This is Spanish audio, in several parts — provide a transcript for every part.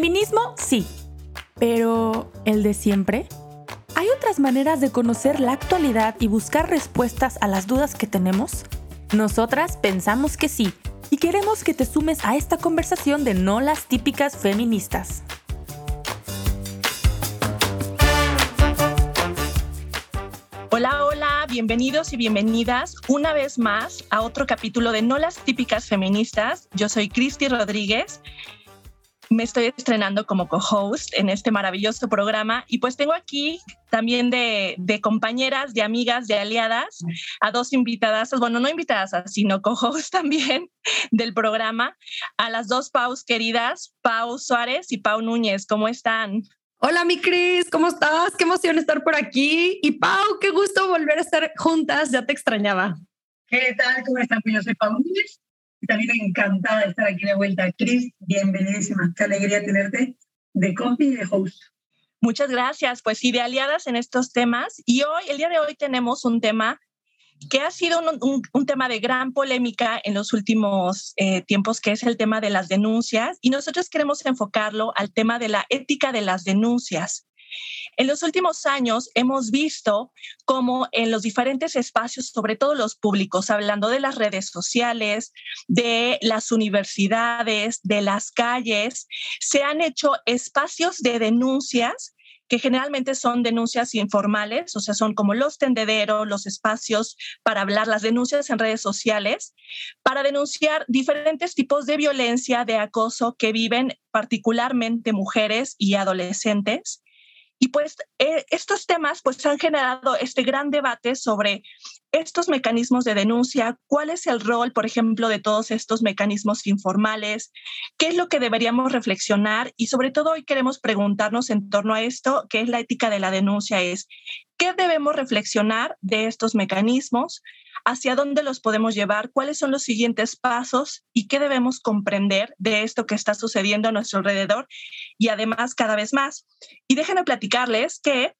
Feminismo, sí. Pero, ¿el de siempre? ¿Hay otras maneras de conocer la actualidad y buscar respuestas a las dudas que tenemos? Nosotras pensamos que sí y queremos que te sumes a esta conversación de no las típicas feministas. Hola, hola, bienvenidos y bienvenidas una vez más a otro capítulo de No las típicas feministas. Yo soy Cristi Rodríguez me estoy estrenando como co-host en este maravilloso programa y pues tengo aquí también de, compañeras, de amigas, de aliadas, a dos invitadas, bueno, no invitadas, sino co-host también del programa, a las dos Paus queridas, Pau Suárez y Pau Núñez. ¿Cómo están? Hola, mi Cris, ¿cómo estás? Qué emoción estar por aquí. Y Pau, qué gusto volver a estar juntas, ya te extrañaba. ¿Qué tal? ¿Cómo están? Pues yo soy Pau Núñez y también encantada de estar aquí de vuelta. Cris, bienvenidísima. Qué alegría tenerte de compi y de host. Muchas gracias. Pues sí, de aliadas en estos temas. Y hoy, el día de hoy, tenemos un tema que ha sido un, tema de gran polémica en los últimos eh, tiempos, que es el tema de las denuncias. Y nosotros queremos enfocarlo al tema de la ética de las denuncias. En los últimos años hemos visto cómo en los diferentes espacios, sobre todo los públicos, hablando de las redes sociales, de las universidades, de las calles, se han hecho espacios de denuncias que generalmente son denuncias informales, o sea, son como los tendederos, los espacios para hablar, las denuncias en redes sociales, para denunciar diferentes tipos de violencia, de acoso que viven particularmente mujeres y adolescentes. Y pues eh, estos temas pues han generado este gran debate sobre estos mecanismos de denuncia, cuál es el rol, por ejemplo, de todos estos mecanismos informales, qué es lo que deberíamos reflexionar y sobre todo hoy queremos preguntarnos en torno a esto, qué es la ética de la denuncia, es qué debemos reflexionar de estos mecanismos, hacia dónde los podemos llevar, cuáles son los siguientes pasos y qué debemos comprender de esto que está sucediendo a nuestro alrededor y además cada vez más. Y déjenme platicarles que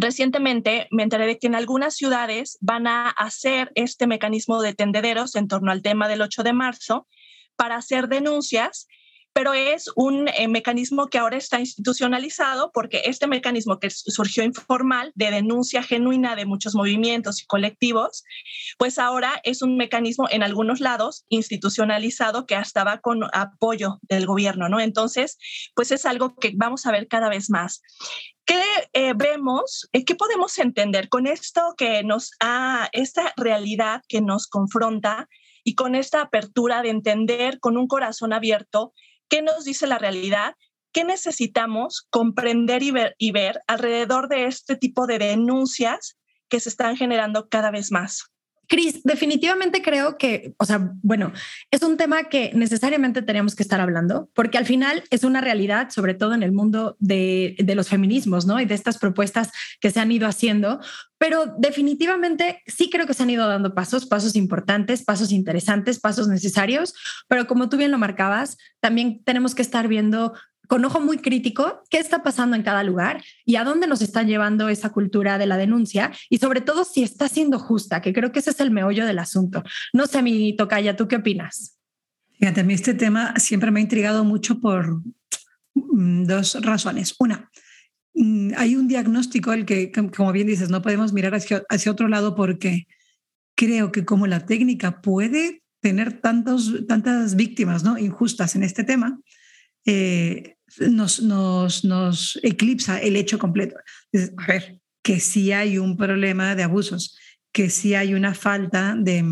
Recientemente me enteré de que en algunas ciudades van a hacer este mecanismo de tendederos en torno al tema del 8 de marzo para hacer denuncias pero es un eh, mecanismo que ahora está institucionalizado porque este mecanismo que surgió informal de denuncia genuina de muchos movimientos y colectivos, pues ahora es un mecanismo en algunos lados institucionalizado que hasta va con apoyo del gobierno, ¿no? Entonces, pues es algo que vamos a ver cada vez más. ¿Qué eh, vemos? Eh, ¿Qué podemos entender con esto que nos ha, esta realidad que nos confronta y con esta apertura de entender con un corazón abierto ¿Qué nos dice la realidad? ¿Qué necesitamos comprender y ver, y ver alrededor de este tipo de denuncias que se están generando cada vez más? Cris, definitivamente creo que, o sea, bueno, es un tema que necesariamente tenemos que estar hablando, porque al final es una realidad, sobre todo en el mundo de, de, los feminismos, ¿no? Y de estas propuestas que se han ido haciendo, pero definitivamente sí creo que se han ido dando pasos, pasos importantes, pasos interesantes, pasos necesarios, pero como tú bien lo marcabas, también tenemos que estar viendo con ojo muy crítico qué está pasando en cada lugar y a dónde nos está llevando esa cultura de la denuncia y sobre todo si está siendo justa, que creo que ese es el meollo del asunto. No sé, mi tocaya, ¿tú qué opinas? Fíjate, a mí este tema siempre me ha intrigado mucho por mm, dos razones. Una, mm, hay un diagnóstico el que, como bien dices, no podemos mirar hacia, hacia otro lado porque creo que como la técnica puede tener tantos, tantas víctimas ¿no? injustas en este tema, eh, nos, nos, eclipsa el hecho completo. A ver, que sí hay un problema de abusos, que sí hay una falta de,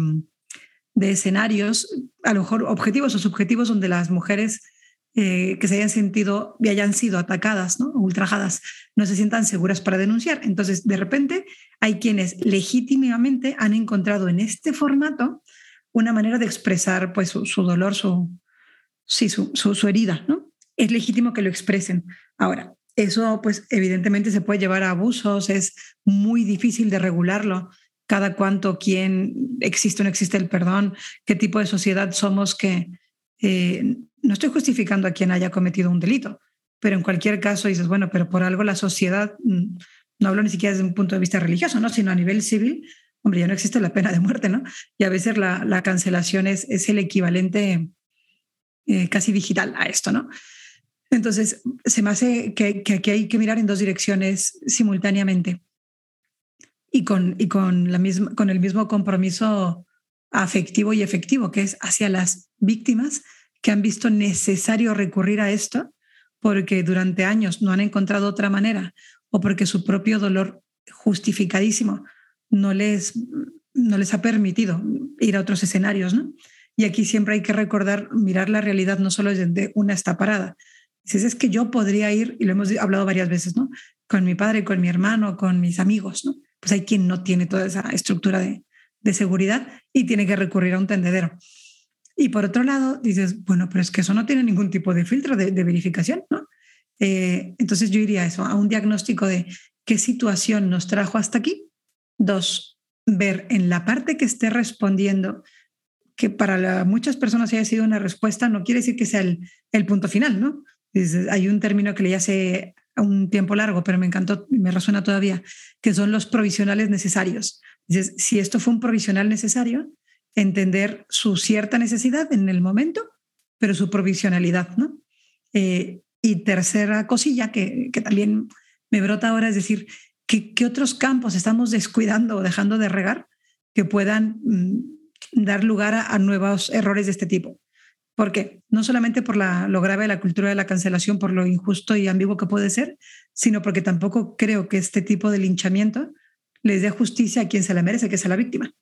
de escenarios, a lo mejor objetivos o subjetivos, donde las mujeres eh, que se hayan sentido y hayan sido atacadas, ¿no? ultrajadas, no se sientan seguras para denunciar. Entonces, de repente, hay quienes legítimamente han encontrado en este formato una manera de expresar pues, su, dolor, su, sí, su, su herida, ¿no? Es legítimo que lo expresen. Ahora, eso pues evidentemente se puede llevar a abusos, es muy difícil de regularlo. Cada cuánto, quién existe o no existe el perdón, qué tipo de sociedad somos que eh, no estoy justificando a quien haya cometido un delito, pero en cualquier caso dices, bueno, pero por algo la sociedad, mm, no hablo ni siquiera desde un punto de vista religioso, ¿no? sino a nivel civil, hombre, ya no existe la pena de muerte, ¿no? Y a veces la, la cancelación es, es el equivalente eh, casi digital a esto, ¿no? Entonces, se me hace que, aquí hay que mirar en dos direcciones simultáneamente y con, y con, la misma, con el mismo compromiso afectivo y efectivo, que es hacia las víctimas que han visto necesario recurrir a esto porque durante años no han encontrado otra manera o porque su propio dolor justificadísimo no les, no les ha permitido ir a otros escenarios. ¿no? Y aquí siempre hay que recordar, mirar la realidad no solo desde una está parada. Dices, es que yo podría ir, y lo hemos hablado varias veces, ¿no? Con mi padre, con mi hermano, con mis amigos, ¿no? Pues hay quien no tiene toda esa estructura de, de seguridad y tiene que recurrir a un tendedero. Y por otro lado, dices, bueno, pero es que eso no tiene ningún tipo de filtro de, verificación, ¿no? Eh, entonces yo iría a eso, a un diagnóstico de qué situación nos trajo hasta aquí. Dos, ver en la parte que esté respondiendo, que para muchas personas haya sido una respuesta, no quiere decir que sea el, el punto final, ¿no? Hay un término que leí hace un tiempo largo, pero me encantó, me resuena todavía, que son los provisionales necesarios. Si esto fue un provisional necesario, entender su cierta necesidad en el momento, pero su provisionalidad, ¿no? Eh, y tercera cosilla que, que, también me brota ahora es decir, ¿qué, ¿qué, otros campos estamos descuidando o dejando de regar que puedan mm, dar lugar a, nuevos errores de este tipo? Porque no solamente por lo grave de la cultura de la cancelación, por lo injusto y ambiguo que puede ser, sino porque tampoco creo que este tipo de linchamiento les dé justicia a quien se la merece, que es a la víctima.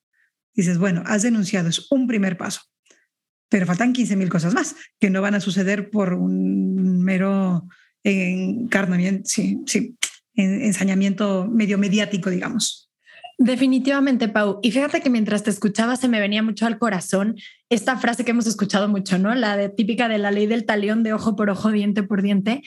Dices, bueno, has denunciado, es un primer paso, pero faltan 15.000 cosas más que no van a suceder por un mero encarnamiento, sí, sí, ensañamiento medio mediático, digamos. Definitivamente, Pau. Y fíjate que mientras te escuchaba se me venía mucho al corazón esta frase que hemos escuchado mucho, ¿no? La de, típica de la ley del talión de ojo por ojo, diente por diente.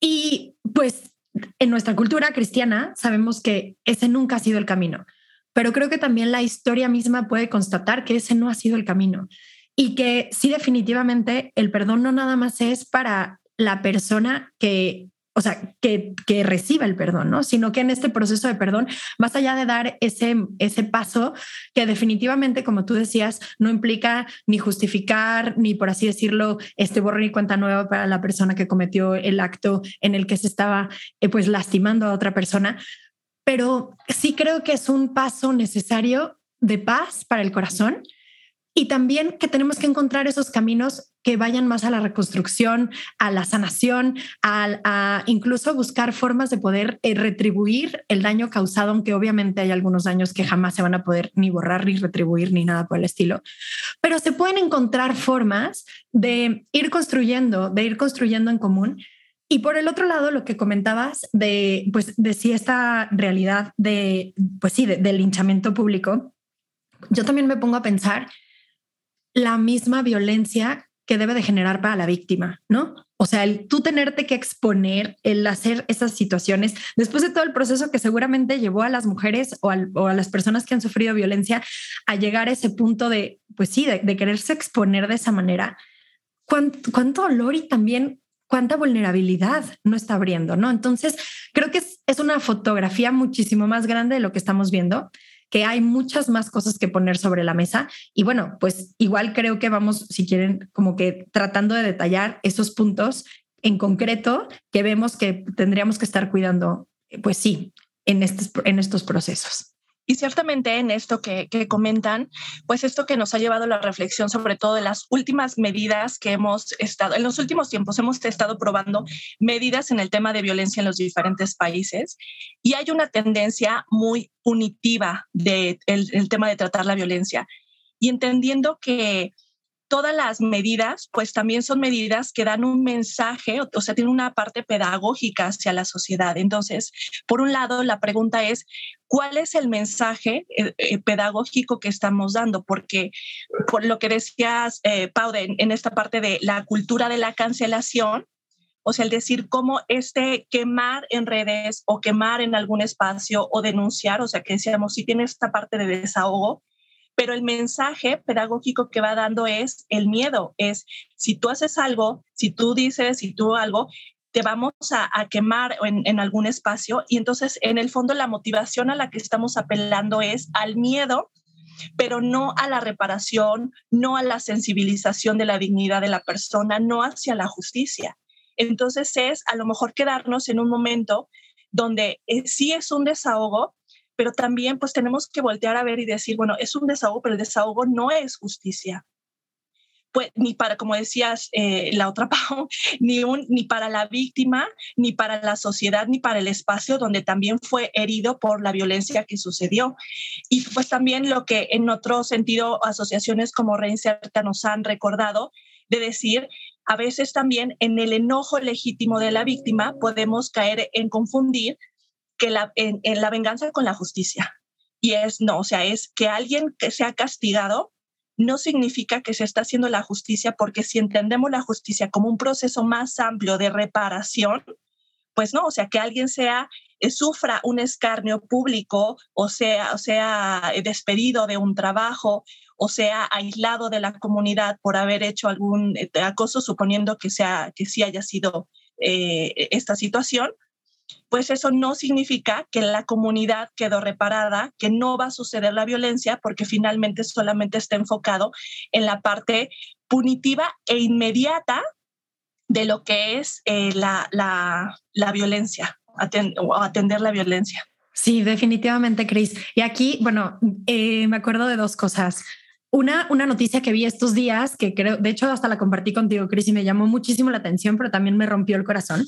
Y pues en nuestra cultura cristiana sabemos que ese nunca ha sido el camino, pero creo que también la historia misma puede constatar que ese no ha sido el camino y que sí definitivamente el perdón no nada más es para la persona que o sea, que, que, reciba el perdón, ¿no? Sino que en este proceso de perdón, más allá de dar ese, ese paso que definitivamente, como tú decías, no implica ni justificar, ni por así decirlo, este borrón y cuenta nueva para la persona que cometió el acto en el que se estaba eh, pues lastimando a otra persona, pero sí creo que es un paso necesario de paz para el corazón y también que tenemos que encontrar esos caminos que vayan más a la reconstrucción, a la sanación, a, incluso buscar formas de poder eh, retribuir el daño causado, aunque obviamente hay algunos daños que jamás se van a poder ni borrar, ni retribuir, ni nada por el estilo. Pero se pueden encontrar formas de ir construyendo, de ir construyendo en común. Y por el otro lado, lo que comentabas de, pues, de si esta realidad de, pues sí, del linchamiento público, yo también me pongo a pensar la misma violencia que debe de generar para la víctima, ¿no? O sea, el tú tenerte que exponer, el hacer esas situaciones, después de todo el proceso que seguramente llevó a las mujeres o, a las personas que han sufrido violencia a llegar a ese punto de, pues sí, de, quererse exponer de esa manera, ¿cuánto, cuánto dolor y también cuánta vulnerabilidad no está abriendo, ¿no? Entonces, creo que es, es una fotografía muchísimo más grande de lo que estamos viendo que hay muchas más cosas que poner sobre la mesa. Y bueno, pues igual creo que vamos, si quieren, como que tratando de detallar esos puntos en concreto que vemos que tendríamos que estar cuidando, pues sí, en estos, en estos procesos. Y ciertamente en esto que, comentan, pues esto que nos ha llevado a la reflexión sobre todo de las últimas medidas que hemos estado, en los últimos tiempos hemos estado probando medidas en el tema de violencia en los diferentes países y hay una tendencia muy punitiva del de el tema de tratar la violencia. Y entendiendo que todas las medidas, pues también son medidas que dan un mensaje, o sea, tienen una parte pedagógica hacia la sociedad. Entonces, por un lado, la pregunta es, ¿cuál es el mensaje eh, eh, pedagógico que estamos dando? Porque por lo que decías, eh, en, esta parte de la cultura de la cancelación, o sea, el decir cómo este quemar en redes o quemar en algún espacio o denunciar, o sea, que decíamos, si tiene esta parte de desahogo, pero el mensaje pedagógico que va dando es el miedo, es si tú haces algo, si tú dices, si tú algo, te vamos a, quemar en, algún espacio y entonces en el fondo la motivación a la que estamos apelando es al miedo, pero no a la reparación, no a la sensibilización de la dignidad de la persona, no hacia la justicia. Entonces es a lo mejor quedarnos en un momento donde eh, sí es un desahogo, pero también pues tenemos que voltear a ver y decir, bueno, es un desahogo, pero el desahogo no es justicia. Pues ni para, como decías, eh, la otra Pau, ni, un, ni para la víctima, ni para la sociedad, ni para el espacio donde también fue herido por la violencia que sucedió. Y pues también lo que en otro sentido asociaciones como Reinserta nos han recordado, de decir, a veces también en el enojo legítimo de la víctima podemos caer en confundir que la, en, la venganza con la justicia. Y es, no, o sea, es que alguien que sea castigado no significa que se está haciendo la justicia, porque si entendemos la justicia como un proceso más amplio de reparación, pues no, o sea, que alguien sea eh, sufra un escarnio público o sea, o sea despedido de un trabajo o sea aislado de la comunidad por haber hecho algún eh, acoso, suponiendo que, sea, que sí haya sido eh, esta situación, pues eso no significa que la comunidad quedó reparada, que no va a suceder la violencia, porque finalmente solamente está enfocado en la parte punitiva e inmediata de lo que es eh, la, la, la, violencia o atender la violencia. Sí, definitivamente, Cris. Y aquí, bueno, me acuerdo de dos cosas. Una, una noticia que vi estos días, que creo, de hecho hasta la compartí contigo, Cris, y me llamó muchísimo la atención, pero también me rompió el corazón,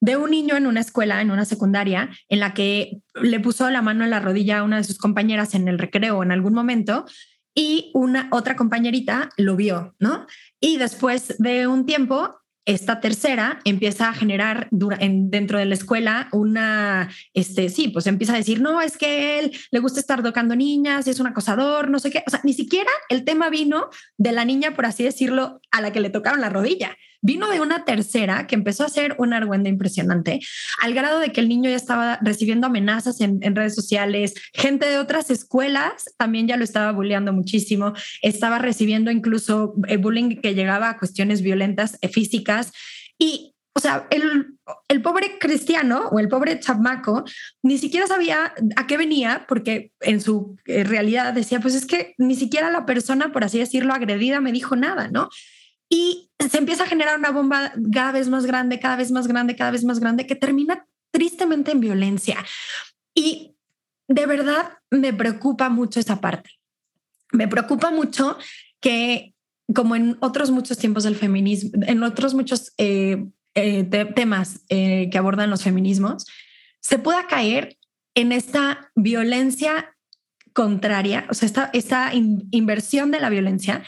de un niño en una escuela, en una secundaria, en la que le puso la mano en la rodilla a una de sus compañeras en el recreo en algún momento y una otra compañerita lo vio, ¿no? Y después de un tiempo, esta tercera empieza a generar dentro de la escuela una, este, sí, pues empieza a decir, no, es que él le gusta estar tocando niñas, es un acosador, no sé qué. O sea, ni siquiera el tema vino de la niña, por así decirlo, a la que le tocaron la rodilla. Vino de una tercera que empezó a hacer una argüenda impresionante, al grado de que el niño ya estaba recibiendo amenazas en, redes sociales, gente de otras escuelas también ya lo estaba bulleando muchísimo, estaba recibiendo incluso eh, bullying que llegaba a cuestiones violentas eh, físicas. Y o sea, el, el, pobre cristiano o el pobre chamaco ni siquiera sabía a qué venía porque en su eh, realidad decía, pues es que ni siquiera la persona, por así decirlo, agredida me dijo nada, ¿no? Y se empieza a generar una bomba cada vez más grande, cada vez más grande, cada vez más grande, que termina tristemente en violencia. Y de verdad me preocupa mucho esa parte. Me preocupa mucho que, como en otros muchos tiempos del feminismo, en otros muchos eh, eh, temas eh, que abordan los feminismos, se pueda caer en esta violencia contraria, o sea, esta, esta inversión de la violencia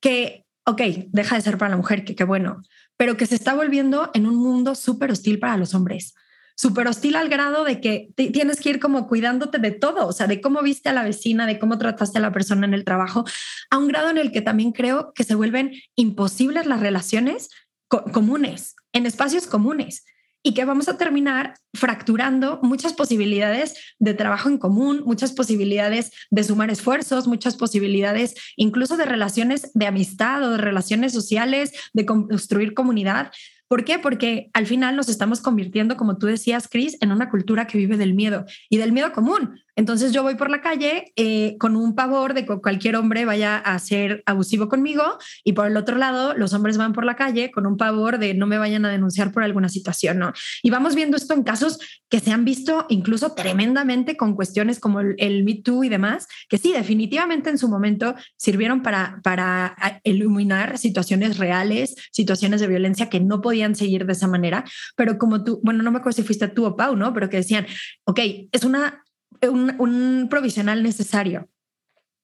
que ok, deja de ser para la mujer, que qué bueno, pero que se está volviendo en un mundo súper hostil para los hombres. Súper hostil al grado de que tienes que ir como cuidándote de todo, o sea, de cómo viste a la vecina, de cómo trataste a la persona en el trabajo, a un grado en el que también creo que se vuelven imposibles las relaciones comunes, en espacios comunes y que vamos a terminar fracturando muchas posibilidades de trabajo en común, muchas posibilidades de sumar esfuerzos, muchas posibilidades incluso de relaciones de amistad o de relaciones sociales, de construir comunidad. ¿Por qué? Porque al final nos estamos convirtiendo, como tú decías, Cris, en una cultura que vive del miedo y del miedo común. Entonces yo voy por la calle eh, con un pavor de que cualquier hombre vaya a ser abusivo conmigo y por el otro lado los hombres van por la calle con un pavor de no me vayan a denunciar por alguna situación, ¿no? Y vamos viendo esto en casos que se han visto incluso tremendamente con cuestiones como el, el Me Too y demás, que sí, definitivamente en su momento sirvieron para, para iluminar situaciones reales, situaciones de violencia que no podían seguir de esa manera, pero como tú, bueno, no me acuerdo si fuiste tú o Pau, ¿no? Pero que decían, ok, es una un, provisional necesario.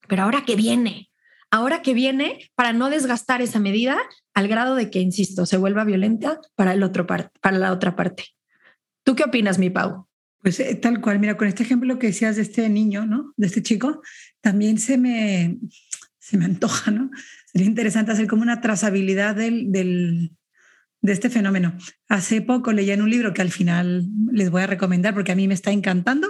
Pero ahora que viene, ahora que viene para no desgastar esa medida al grado de que, insisto, se vuelva violenta para, el otro para la otra parte. ¿Tú qué opinas, mi Pau? Pues eh, tal cual, mira, con este ejemplo que decías de este niño, ¿no? De este chico, también se me, se me antoja, ¿no? Sería interesante hacer como una trazabilidad del, del, de este fenómeno. Hace poco leí en un libro que al final les voy a recomendar porque a mí me está encantando,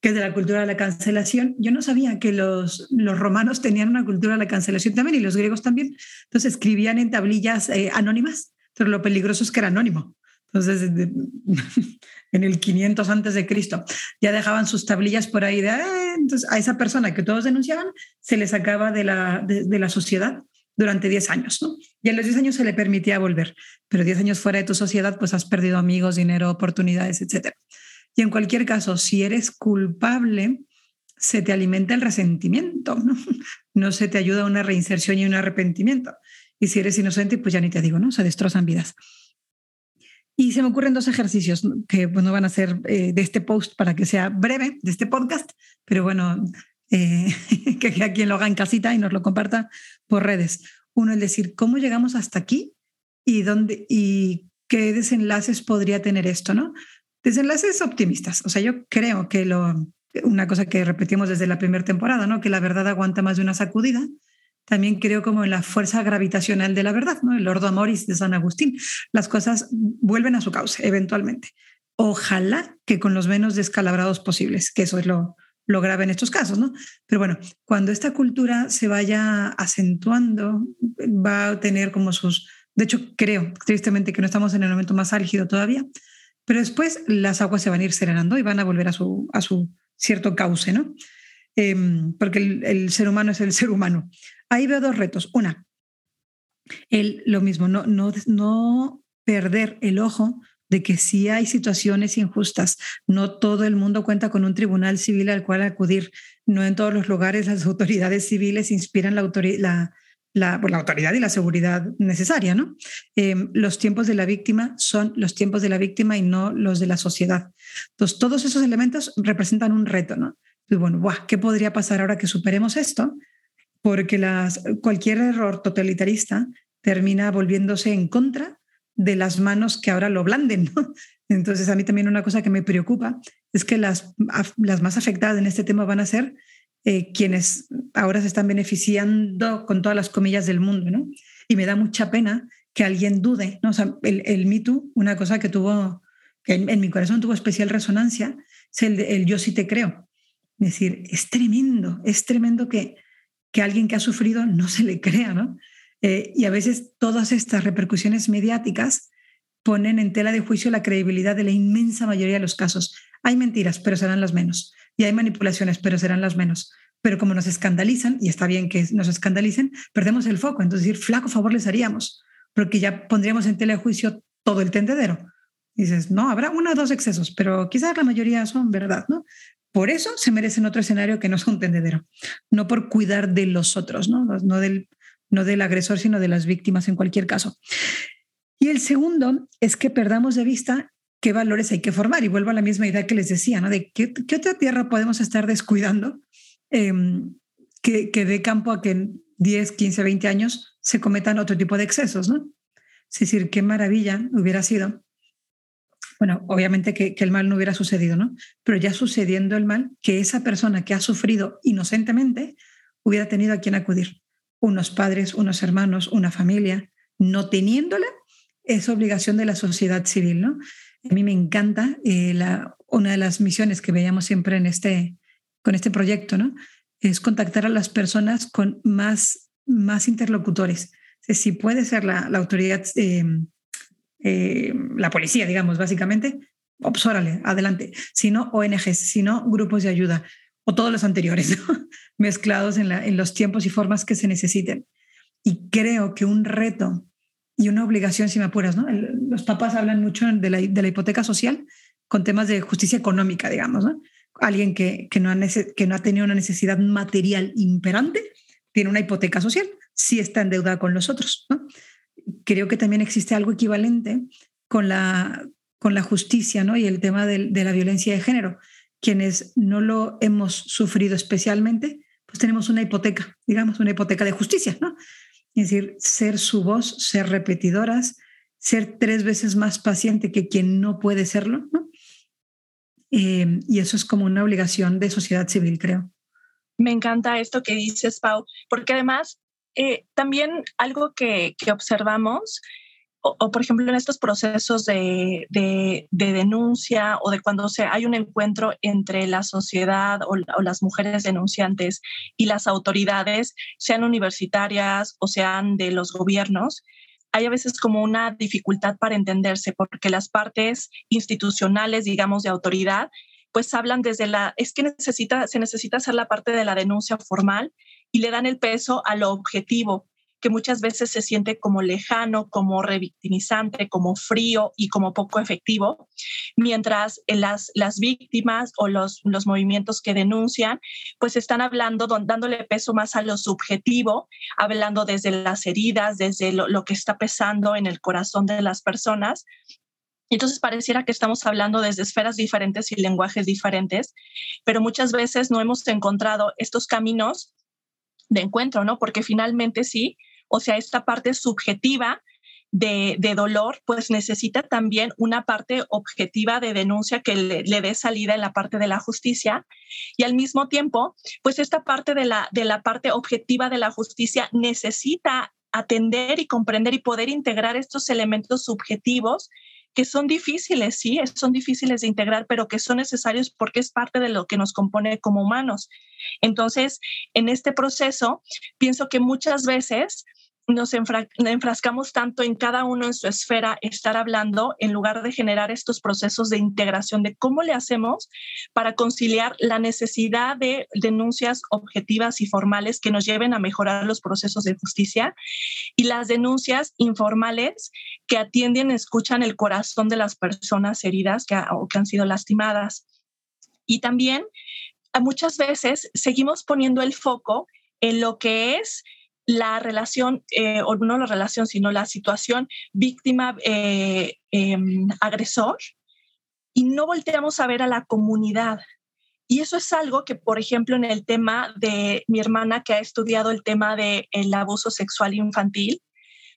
que es de la cultura de la cancelación. Yo no sabía que los, los romanos tenían una cultura de la cancelación también y los griegos también. Entonces escribían en tablillas eh, anónimas, pero lo peligroso es que era anónimo. Entonces, en el 500 antes de Cristo, ya dejaban sus tablillas por ahí de, ah", entonces a esa persona que todos denunciaban se le sacaba de la, de, la sociedad durante 10 años, ¿no? Y a los 10 años se le permitía volver, pero 10 años fuera de tu sociedad, pues has perdido amigos, dinero, oportunidades, etc. Y en cualquier caso, si eres culpable, se te alimenta el resentimiento, ¿no? No se te ayuda una reinserción y un arrepentimiento. Y si eres inocente, pues ya ni te digo, ¿no? Se destrozan vidas. Y se me ocurren dos ejercicios que pues, no van a ser eh, de este post para que sea breve, de este podcast, pero bueno, eh, que, que quien lo haga en casita y nos lo comparta por redes. Uno, es decir, ¿cómo llegamos hasta aquí y, dónde, y qué desenlaces podría tener esto? ¿no? Desenlaces optimistas. O sea, yo creo que lo, una cosa que repetimos desde la primera temporada, ¿no? que la verdad aguanta más de una sacudida también creo como en la fuerza gravitacional de la verdad, ¿no? El Ordo Amoris de San Agustín. Las cosas vuelven a su cauce eventualmente. Ojalá que con los menos descalabrados posibles, que eso es lo, lo grave en estos casos, ¿no? Pero bueno, cuando esta cultura se vaya acentuando, va a tener como sus... De hecho, creo tristemente que no estamos en el momento más álgido todavía, pero después las aguas se van a ir serenando y van a volver a su, a su cierto cauce, ¿no? Em, porque el, el, ser humano es el ser humano. Ahí veo dos retos. Una, el, lo mismo, no, no, no perder el ojo de que si hay situaciones injustas. No todo el mundo cuenta con un tribunal civil al cual acudir. No en todos los lugares las autoridades civiles inspiran la, la, la, pues, la autoridad y la seguridad necesaria. ¿no? Eh, los tiempos de la víctima son los tiempos de la víctima y no los de la sociedad. Entonces, todos esos elementos representan un reto. ¿no? Y bueno, ¿qué podría pasar ahora que superemos esto? porque cualquier error totalitarista termina volviéndose en contra de las manos que ahora lo blanden. Entonces, a mí también una cosa que me preocupa es que las, las más afectadas en este tema van a ser eh, quienes ahora se están beneficiando con todas las comillas del mundo. ¿no? Y me da mucha pena que alguien dude. ¿no? O sea, el, el Me una cosa que tuvo, que en, mi corazón tuvo especial resonancia, es el, el yo sí te creo. Es decir, es tremendo, es tremendo que que alguien que ha sufrido no se le crea, ¿no? Eh, y a veces todas estas repercusiones mediáticas ponen en tela de juicio la credibilidad de la inmensa mayoría de los casos. Hay mentiras, pero serán las menos. Y hay manipulaciones, pero serán las menos. Pero como nos escandalizan, y está bien que nos escandalicen, perdemos el foco. Entonces, decir, flaco favor les haríamos, porque ya pondríamos en tela de juicio todo el tendedero. dices, no, habrá uno o dos excesos, pero quizás la mayoría son verdad, ¿no? Por eso se merecen otro escenario que no sea un tendedero, no por cuidar de los otros, ¿no? No, del, no del agresor, sino de las víctimas en cualquier caso. Y el segundo es que perdamos de vista qué valores hay que formar. Y vuelvo a la misma idea que les decía, ¿no? De qué, otra tierra podemos estar descuidando em, que, que dé campo a que en 10, 15, 20 años se cometan otro tipo de excesos, ¿no? Es decir, qué maravilla hubiera sido bueno, obviamente que, el mal no hubiera sucedido, ¿no? Pero ya sucediendo el mal, que esa persona que ha sufrido inocentemente hubiera tenido a quien acudir. Unos padres, unos hermanos, una familia, no teniéndola, es obligación de la sociedad civil, ¿no? A mí me encanta eh, la, una de las misiones que veíamos siempre en este, con este proyecto, ¿no? Es contactar a las personas con más, más interlocutores. si puede ser la, autoridad eh, eh, la policía, digamos, básicamente, pues adelante. Si no, ONGs, si no, grupos de ayuda o todos los anteriores, mezclados en, en los tiempos y formas que se necesiten. Y creo que un reto y una obligación, si me apuras, ¿no? los papás hablan mucho de la, de la, hipoteca social con temas de justicia económica, digamos, ¿no? Alguien que, que, no ha tenido una necesidad material imperante tiene una hipoteca social si está endeudada con los otros, creo que también existe algo equivalente con la, con la justicia ¿no? y el tema de, la violencia de género. Quienes no lo hemos sufrido especialmente, pues tenemos una hipoteca, digamos, una hipoteca de justicia, ¿no? Es decir, ser su voz, ser repetidoras, ser tres veces más paciente que quien no puede serlo. Eh, y eso es como una obligación de sociedad civil, creo. Me encanta esto que dices, Pau, porque además eh, también algo que, observamos, o, por ejemplo en estos procesos de, denuncia o de cuando se, hay un encuentro entre la sociedad o, las mujeres denunciantes y las autoridades, sean universitarias o sean de los gobiernos, hay a veces como una dificultad para entenderse porque las partes institucionales, digamos, de autoridad, pues hablan desde la, es que necesita, se necesita hacer la parte de la denuncia formal y le dan el peso a lo objetivo. Que muchas veces se siente como lejano, como revictimizante, como frío y como poco efectivo, mientras las, las víctimas o los, los movimientos que denuncian, pues están hablando, dándole peso más a lo subjetivo, hablando desde las heridas, desde lo, lo que está pesando en el corazón de las personas entonces pareciera que estamos hablando desde esferas diferentes y lenguajes diferentes, pero muchas veces no hemos encontrado estos caminos de encuentro, ¿no? Porque finalmente sí, o sea, esta parte subjetiva de, dolor, pues necesita también una parte objetiva de denuncia que le, dé salida en la parte de la justicia. Y al mismo tiempo, pues esta parte de la, de la parte objetiva de la justicia necesita atender y comprender y poder integrar estos elementos subjetivos que son difíciles, sí, son difíciles de integrar, pero que son necesarios porque es parte de lo que nos compone como humanos. Entonces, en este proceso, pienso que muchas veces nos enfrascamos tanto en cada uno en su esfera estar hablando en lugar de generar estos procesos de integración de cómo le hacemos para conciliar la necesidad de denuncias objetivas y formales que nos lleven a mejorar los procesos de justicia y las denuncias informales que atienden, escuchan el corazón de las personas heridas que, o que han sido lastimadas. Y también muchas veces seguimos poniendo el foco en lo que es la relación, eh, o no la relación, sino la situación víctima-agresor, eh, em, y no volteamos a ver a la comunidad. Y eso es algo que, por ejemplo, en el tema de mi hermana que ha estudiado el tema del abuso sexual infantil,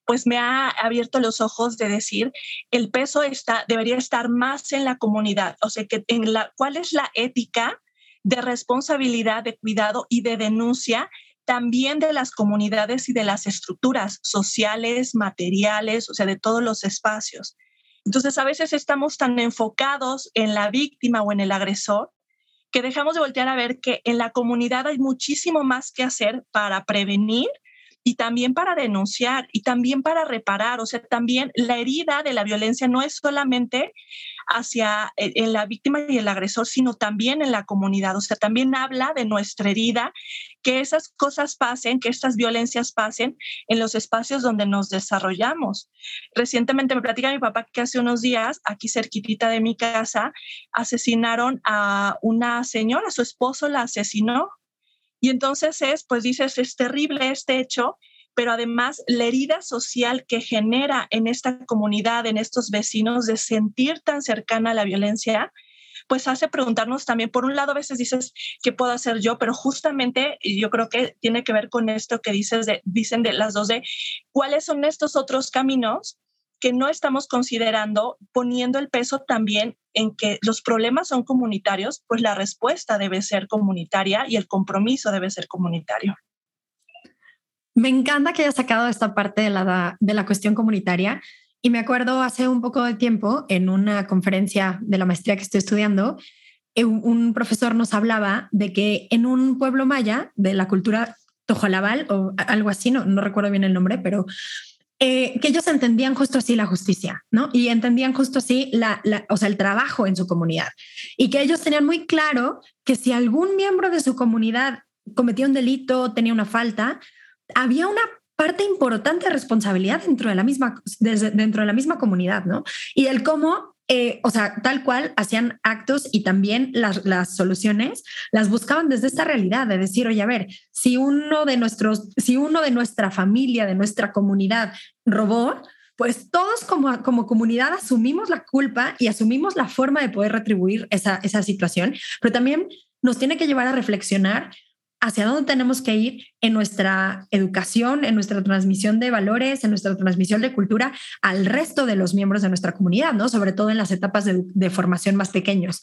pues me ha abierto los ojos de decir, el peso está, debería estar más en la comunidad, o sea, que en la, cuál es la ética de responsabilidad, de cuidado y de denuncia también de las comunidades y de las estructuras sociales, materiales, o sea, de todos los espacios. Entonces, a veces estamos tan enfocados en la víctima o en el agresor que dejamos de voltear a ver que en la comunidad hay muchísimo más que hacer para prevenir y también para denunciar y también para reparar. O sea, también la herida de la violencia no es solamente hacia eh, en la víctima y el agresor, sino también en la comunidad. O sea, también habla de nuestra herida que esas cosas pasen, que estas violencias pasen en los espacios donde nos desarrollamos. Recientemente me platica mi papá que hace unos días, aquí cerquitita de mi casa, asesinaron a una señora, su esposo la asesinó. Y entonces es, pues dices, es terrible este hecho, pero además la herida social que genera en esta comunidad, en estos vecinos, de sentir tan cercana la violencia, pues hace preguntarnos también, por un lado, a veces dices, ¿qué puedo hacer yo? Pero justamente yo creo que tiene que ver con esto que dices dicen de las dos de cuáles son estos otros caminos que no estamos considerando, poniendo el peso también en que los problemas son comunitarios, pues la respuesta debe ser comunitaria y el compromiso debe ser comunitario. Me encanta que hayas sacado esta parte de la, de la cuestión comunitaria y me acuerdo hace un poco de tiempo en una conferencia de la maestría que estoy estudiando, eh, un profesor nos hablaba de que en un pueblo maya de la cultura tojolabal o algo así, no, no recuerdo bien el nombre, pero eh, que ellos entendían justo así la justicia, ¿no? Y entendían justo así la, o sea, el trabajo en su comunidad. Y que ellos tenían muy claro que si algún miembro de su comunidad cometía un delito, tenía una falta, había una parte importante de responsabilidad dentro de la misma, dentro de la misma comunidad, ¿no? Y el cómo, eh, o sea, tal cual hacían actos y también las, las soluciones las buscaban desde esta realidad de decir, oye, a ver, si uno de nuestros, si uno de nuestra familia, de nuestra comunidad robó, pues todos como, como comunidad asumimos la culpa y asumimos la forma de poder retribuir esa, esa situación, pero también nos tiene que llevar a reflexionar hacia dónde tenemos que ir en nuestra educación, en nuestra transmisión de valores, en nuestra transmisión de cultura al resto de los miembros de nuestra comunidad, ¿no? Sobre todo en las etapas de, formación más pequeños.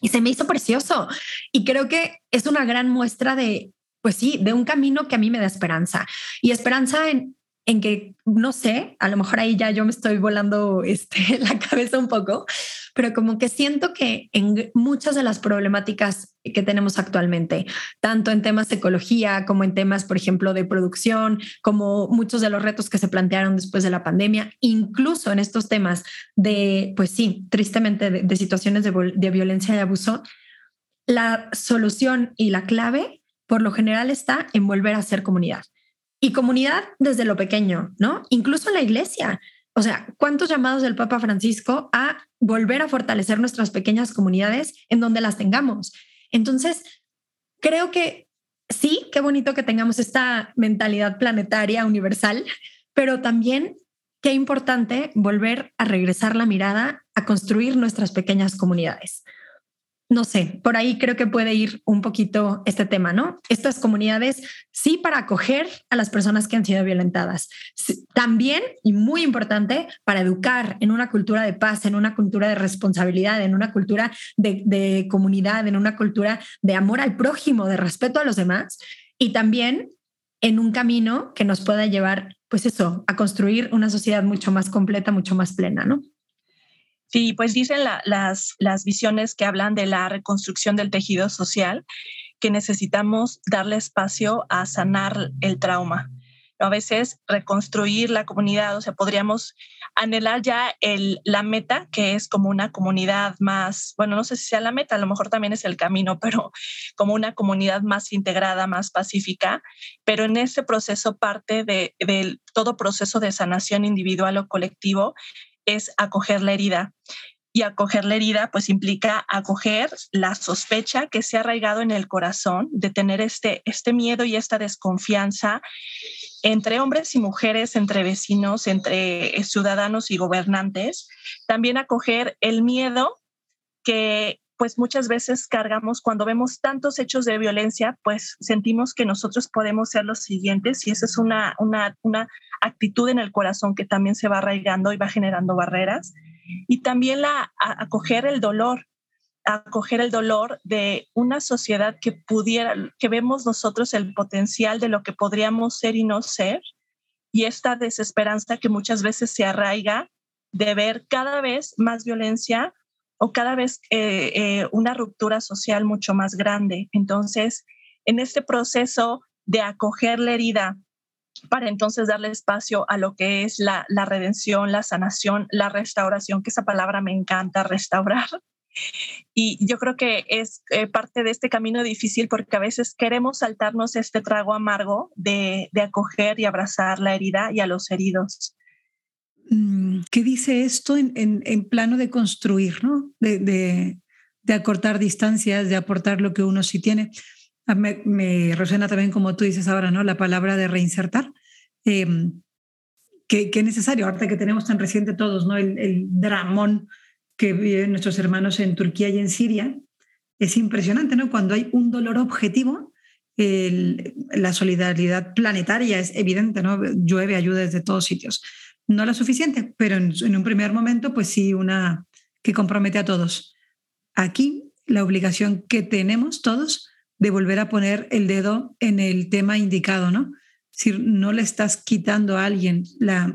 Y se me hizo precioso. Y creo que es una gran muestra de, pues sí, de un camino que a mí me da esperanza. Y esperanza en, en que, no sé, a lo mejor ahí ya yo me estoy volando este, la cabeza un poco, pero como que siento que en muchas de las problemáticas que tenemos actualmente, tanto en temas de ecología como en temas, por ejemplo, de producción, como muchos de los retos que se plantearon después de la pandemia, incluso en estos temas de, pues sí, tristemente, de, situaciones de, de violencia y abuso, la solución y la clave por lo general está en volver a ser comunidad Y comunidad desde lo pequeño, ¿no? Incluso la iglesia. O sea, ¿cuántos llamados del Papa Francisco a volver a fortalecer nuestras pequeñas comunidades en donde las tengamos? Entonces, creo que sí, qué bonito que tengamos esta mentalidad planetaria universal, pero también qué importante volver a regresar la mirada a construir nuestras pequeñas comunidades no sé, por ahí creo que puede ir un poquito este tema, ¿no? Estas comunidades sí para acoger a las personas que han sido violentadas, también y muy importante para educar en una cultura de paz, en una cultura de responsabilidad, en una cultura de, comunidad, en una cultura de amor al prójimo, de respeto a los demás y también en un camino que nos pueda llevar, pues eso, a construir una sociedad mucho más completa, mucho más plena, ¿no? Sí, pues dicen las, las visiones que hablan de la reconstrucción del tejido social, que necesitamos darle espacio a sanar el trauma. A veces reconstruir la comunidad, o sea, podríamos anhelar ya el, la meta, que es como una comunidad más, bueno, no sé si sea la meta, a lo mejor también es el camino, pero como una comunidad más integrada, más pacífica, pero en ese proceso parte de, de todo proceso de sanación individual o colectivo es acoger la herida. Y acoger la herida, pues implica acoger la sospecha que se ha arraigado en el corazón de tener este, este miedo y esta desconfianza entre hombres y mujeres, entre vecinos, entre ciudadanos y gobernantes. También acoger el miedo que pues muchas veces cargamos cuando vemos tantos hechos de violencia, pues sentimos que nosotros podemos ser los siguientes y esa es una, una, una actitud en el corazón que también se va arraigando y va generando barreras. Y también la acoger el dolor, acoger el dolor de una sociedad que pudiera, que vemos nosotros el potencial de lo que podríamos ser y no ser, y esta desesperanza que muchas veces se arraiga de ver cada vez más violencia o cada vez eh, eh, una ruptura social mucho más grande. Entonces, en este proceso de acoger la herida para entonces darle espacio a lo que es la, redención, la sanación, la restauración, que esa palabra me encanta, restaurar. Y yo creo que es eh, parte de este camino difícil porque a veces queremos saltarnos este trago amargo de, de acoger y abrazar la herida y a los heridos. Mm, ¿Qué dice esto en, en, plano de construir, ¿no? de, de, de, acortar distancias, de aportar lo que uno sí tiene? Ah, me, me, resuena también, como tú dices ahora, ¿no? la palabra de reinsertar. Eh, que, que, necesario, ahorita que tenemos tan reciente todos, ¿no? el, el dramón que viven nuestros hermanos en Turquía y en Siria, es impresionante, ¿no? Cuando hay un dolor objetivo, el, la solidaridad planetaria es evidente, ¿no? Llueve ayuda desde todos sitios no la suficiente, pero en, un primer momento, pues sí, una que compromete a todos. Aquí, la obligación que tenemos todos de volver a poner el dedo en el tema indicado, ¿no? Si no le estás quitando a alguien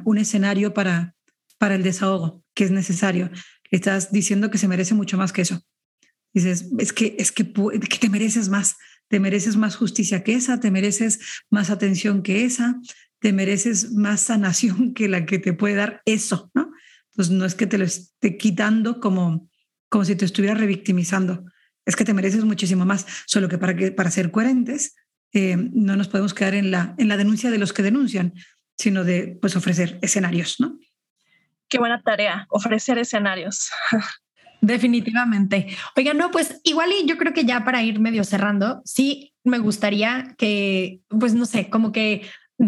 un escenario para, para el desahogo que es necesario, le estás diciendo que se merece mucho más que eso. Dices, es que, es que, que te mereces más, te mereces más justicia que esa, te mereces más atención que esa, te mereces más sanación que la que te puede dar eso, ¿no? Entonces no es que te lo esté quitando como, como si te estuviera revictimizando, es que te mereces muchísimo más, solo que para, que, para ser coherentes eh, no nos podemos quedar en la, en la denuncia de los que denuncian, sino de pues, ofrecer escenarios, ¿no? Qué buena tarea, ofrecer escenarios. Definitivamente. Oiga, no, pues igual y yo creo que ya para ir medio cerrando, sí me gustaría que, pues no sé, como que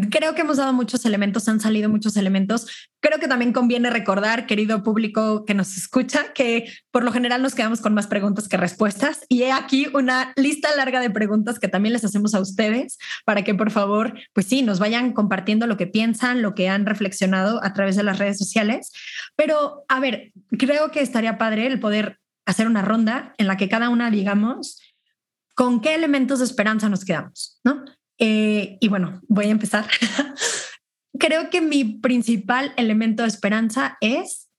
Creo que hemos dado muchos elementos, han salido muchos elementos. Creo que también conviene recordar, querido público que nos escucha, que por lo general nos quedamos con más preguntas que respuestas. Y he aquí una lista larga de preguntas que también les hacemos a ustedes para que por favor, pues sí, nos vayan compartiendo lo que piensan, lo que han reflexionado a través de las redes sociales. Pero a ver, creo que estaría padre el poder hacer una ronda en la que cada una digamos con qué elementos de esperanza nos quedamos, ¿no? Eh, y bueno, voy a empezar. Creo que mi principal elemento de esperanza es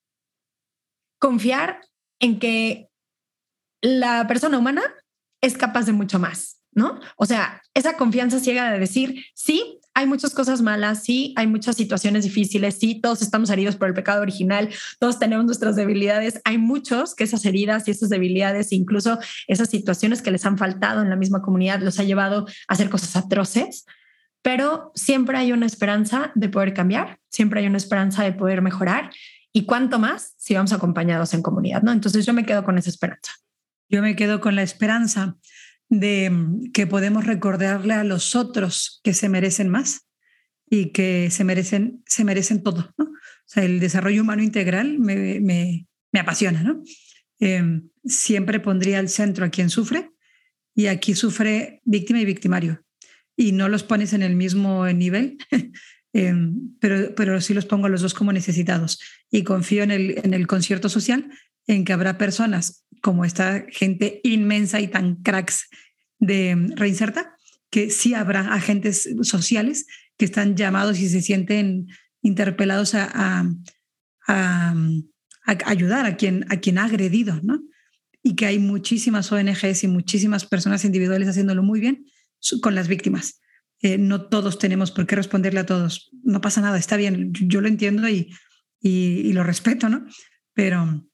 confiar en que la persona humana es capaz de mucho más, ¿no? O sea, esa confianza ciega de decir, sí, hay muchas cosas malas, sí, hay muchas situaciones difíciles, sí, todos estamos heridos por el pecado original, todos tenemos nuestras debilidades, hay muchos que esas heridas y esas debilidades, incluso esas situaciones que les han faltado en la misma comunidad, los ha llevado a hacer cosas atroces, pero siempre hay una esperanza de poder cambiar, siempre hay una esperanza de poder mejorar y cuánto más si vamos acompañados en comunidad, ¿no? Entonces yo me quedo con esa esperanza. Yo me quedo con la esperanza de mm, que podemos recordarle a los otros que se merecen más y que se merecen, se merecen todo. ¿no? O sea, el desarrollo humano integral me, me, me apasiona. ¿no? Em, siempre pondría al centro a quien sufre y aquí sufre víctima y victimario. Y no los pones en el mismo nivel, em, pero, pero sí los pongo a los dos como necesitados. Y confío en el, en el concierto social, en que habrá personas como esta gente inmensa y tan cracks de Reinserta, que sí habrá agentes sociales que están llamados y se sienten interpelados a, a, ayudar a quien, a quien ha agredido, ¿no? Y que hay muchísimas ONGs y muchísimas personas individuales haciéndolo muy bien con las víctimas. Eh, no todos tenemos por qué responderle a todos. No pasa nada, está bien, yo lo entiendo y, y, lo respeto, ¿no? Pero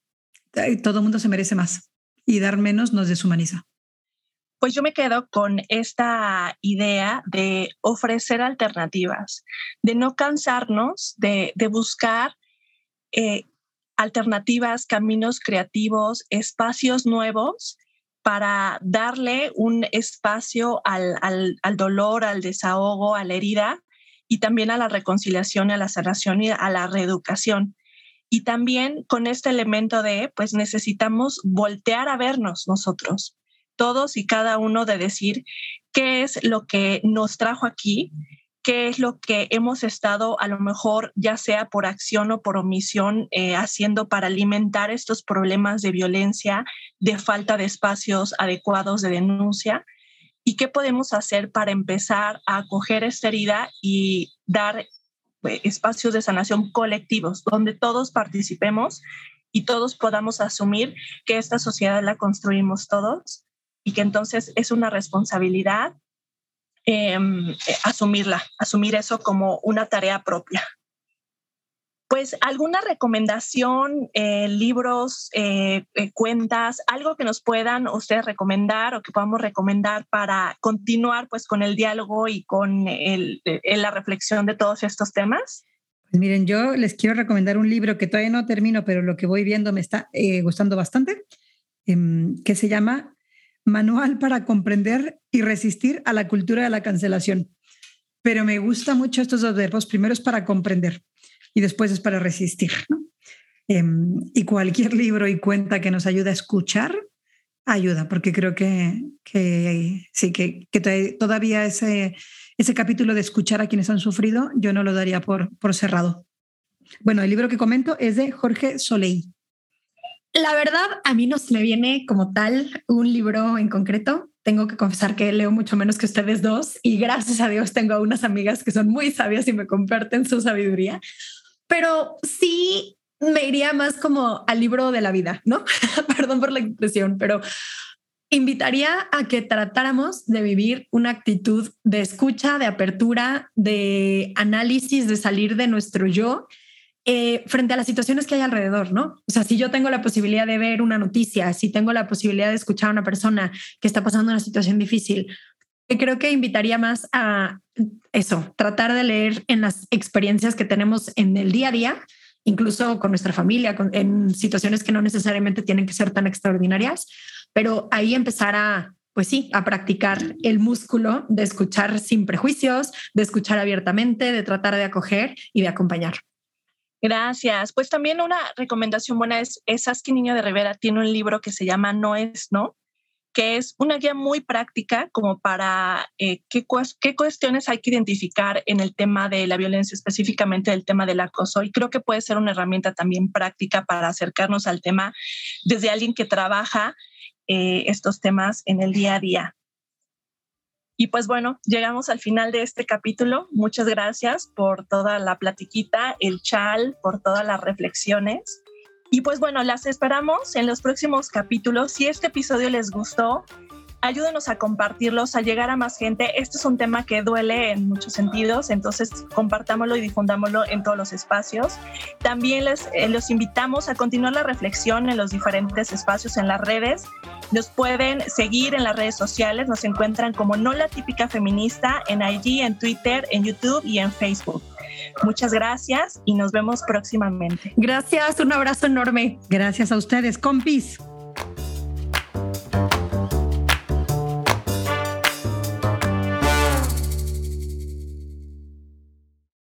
eh, todo mundo se merece más y dar menos nos deshumaniza. Pues yo me quedo con esta idea de ofrecer alternativas, de no cansarnos de, buscar eh, alternativas, caminos creativos, espacios nuevos para darle un espacio al, al, dolor, al desahogo, a la herida y también a la reconciliación, a la sanación y a la reeducación. Y también con este elemento de, pues necesitamos voltear a vernos nosotros, todos y cada uno de decir qué es lo que nos trajo aquí, qué es lo que hemos estado a lo mejor ya sea por acción o por omisión eh, haciendo para alimentar estos problemas de violencia, de falta de espacios adecuados de denuncia y qué podemos hacer para empezar a acoger esta herida y dar eh, espacios de sanación colectivos donde todos participemos y todos podamos asumir que esta sociedad la construimos todos y que entonces es una responsabilidad em, asumirla, asumir eso como una tarea propia. Pues alguna recomendación, eh, libros, eh, eh, cuentas, algo que nos puedan ustedes recomendar o que podamos recomendar para continuar pues con el diálogo y con la reflexión de todos estos temas. Pues miren, yo les quiero recomendar un libro que todavía no termino, pero lo que voy viendo me está gustando bastante, em, que se llama Manual para comprender y resistir a la cultura de la cancelación. Pero me gusta mucho estos dos verbos. Primero es para comprender y después es para resistir. Em, y cualquier libro y cuenta que nos ayude a escuchar ayuda, porque creo que, sí, que, todavía ese, ese capítulo de escuchar a quienes han sufrido, yo no lo daría por, por cerrado. Bueno, el libro que comento es de Jorge Soleil. La verdad, a mí no se me viene como tal un libro en concreto. Tengo que confesar que leo mucho menos que ustedes dos y gracias a Dios tengo a unas amigas que son muy sabias y me comparten su sabiduría. Pero sí me iría más como al libro de la vida, ¿no? Perdón por la expresión, pero invitaría a que tratáramos de vivir una actitud de escucha, de apertura, de análisis, de salir de nuestro yo eh, frente a las situaciones que hay alrededor, ¿no? O sea, si yo tengo la posibilidad de ver una noticia, si tengo la posibilidad de escuchar a una persona que está pasando una situación difícil, creo que invitaría más a eso, tratar de leer en las experiencias que tenemos en el día a día, incluso con nuestra familia, en situaciones que no necesariamente tienen que ser tan extraordinarias, pero ahí empezar a pues sí, a practicar el músculo de escuchar sin prejuicios, de escuchar abiertamente, de tratar de acoger y de acompañar. Gracias. Pues también una recomendación buena es, es Niño de Rivera tiene un libro que se llama No es No, que es una guía muy práctica como para eh, qué, qué cuestiones hay que identificar en el tema de la violencia, específicamente el tema del acoso. Y creo que puede ser una herramienta también práctica para acercarnos al tema desde alguien que trabaja eh, estos temas en el día a día. Y pues bueno, llegamos al final de este capítulo. Muchas gracias por toda la platiquita, el chal, por todas las reflexiones. Y pues bueno, las esperamos en los próximos capítulos. Si este episodio les gustó, ayúdenos a compartirlos, a llegar a más gente. Este es un tema que duele en muchos sentidos, entonces compartámoslo y difundámoslo en todos los espacios. También les eh, los invitamos a continuar la reflexión en los diferentes espacios en las redes. Nos pueden seguir en las redes sociales, nos encuentran como No la típica feminista en IG, en Twitter, en YouTube y en Facebook. Muchas gracias y nos vemos próximamente. Gracias, un abrazo enorme. Gracias a ustedes, compis.